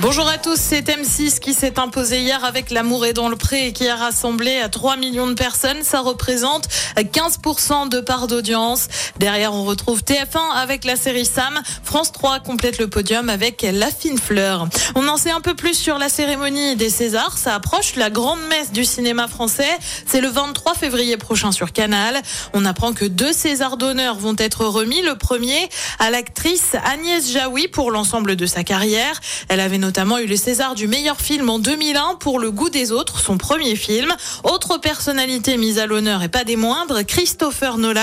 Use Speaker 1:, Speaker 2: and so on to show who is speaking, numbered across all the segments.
Speaker 1: Bonjour à tous, c'est M6 qui s'est imposé hier avec L'amour est dans le pré et qui a rassemblé 3 millions de personnes. Ça représente 15% de part d'audience. Derrière, on retrouve TF1 avec la série Sam. France 3 complète le podium avec La fine fleur. On en sait un peu plus sur la cérémonie des Césars. Ça approche la grande messe du cinéma français. C'est le 23 février prochain sur Canal. On apprend que deux Césars d'honneur vont être remis. Le premier à l'actrice Agnès Jaoui pour l'ensemble de sa carrière. Elle avait notamment eu le César du meilleur film en 2001 pour Le goût des autres, son premier film. Autre personnalité mise à l'honneur et pas des moindres, Christopher Nolan,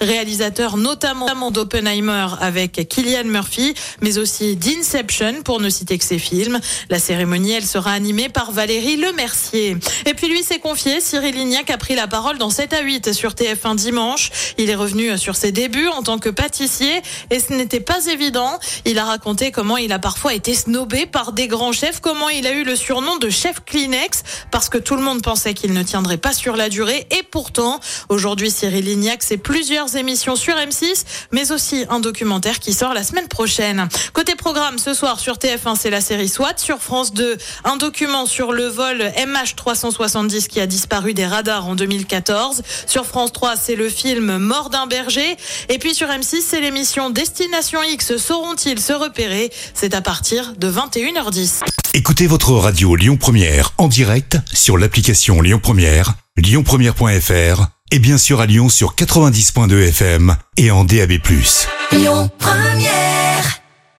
Speaker 1: réalisateur notamment d'Oppenheimer avec Killian Murphy, mais aussi d'Inception pour ne citer que ses films. La cérémonie, elle sera animée par Valérie Lemercier. Et puis lui s'est confié, Cyril Lignac a pris la parole dans 7 à 8 sur TF1 dimanche. Il est revenu sur ses débuts en tant que pâtissier et ce n'était pas évident. Il a raconté comment il a parfois été snobé par des grands chefs, comment il a eu le surnom de chef Kleenex? Parce que tout le monde pensait qu'il ne tiendrait pas sur la durée. Et pourtant, aujourd'hui Cyril Lignac, c'est plusieurs émissions sur M6, mais aussi un documentaire qui sort la semaine prochaine. Côté programme, ce soir sur TF1, c'est la série SWAT, sur France 2, un document sur le vol MH370 qui a disparu des radars en 2014. Sur France 3, c'est le film Mort d'un berger et puis sur M6, c'est l'émission Destination X, sauront-ils se repérer? C'est à partir de 21h10.
Speaker 2: Écoutez votre radio Lyon Première en direct sur l'application Lyon Première, lyonpremière.fr et bien sûr à Lyon sur 90.2 FM et en DAB+.
Speaker 3: Lyon Première.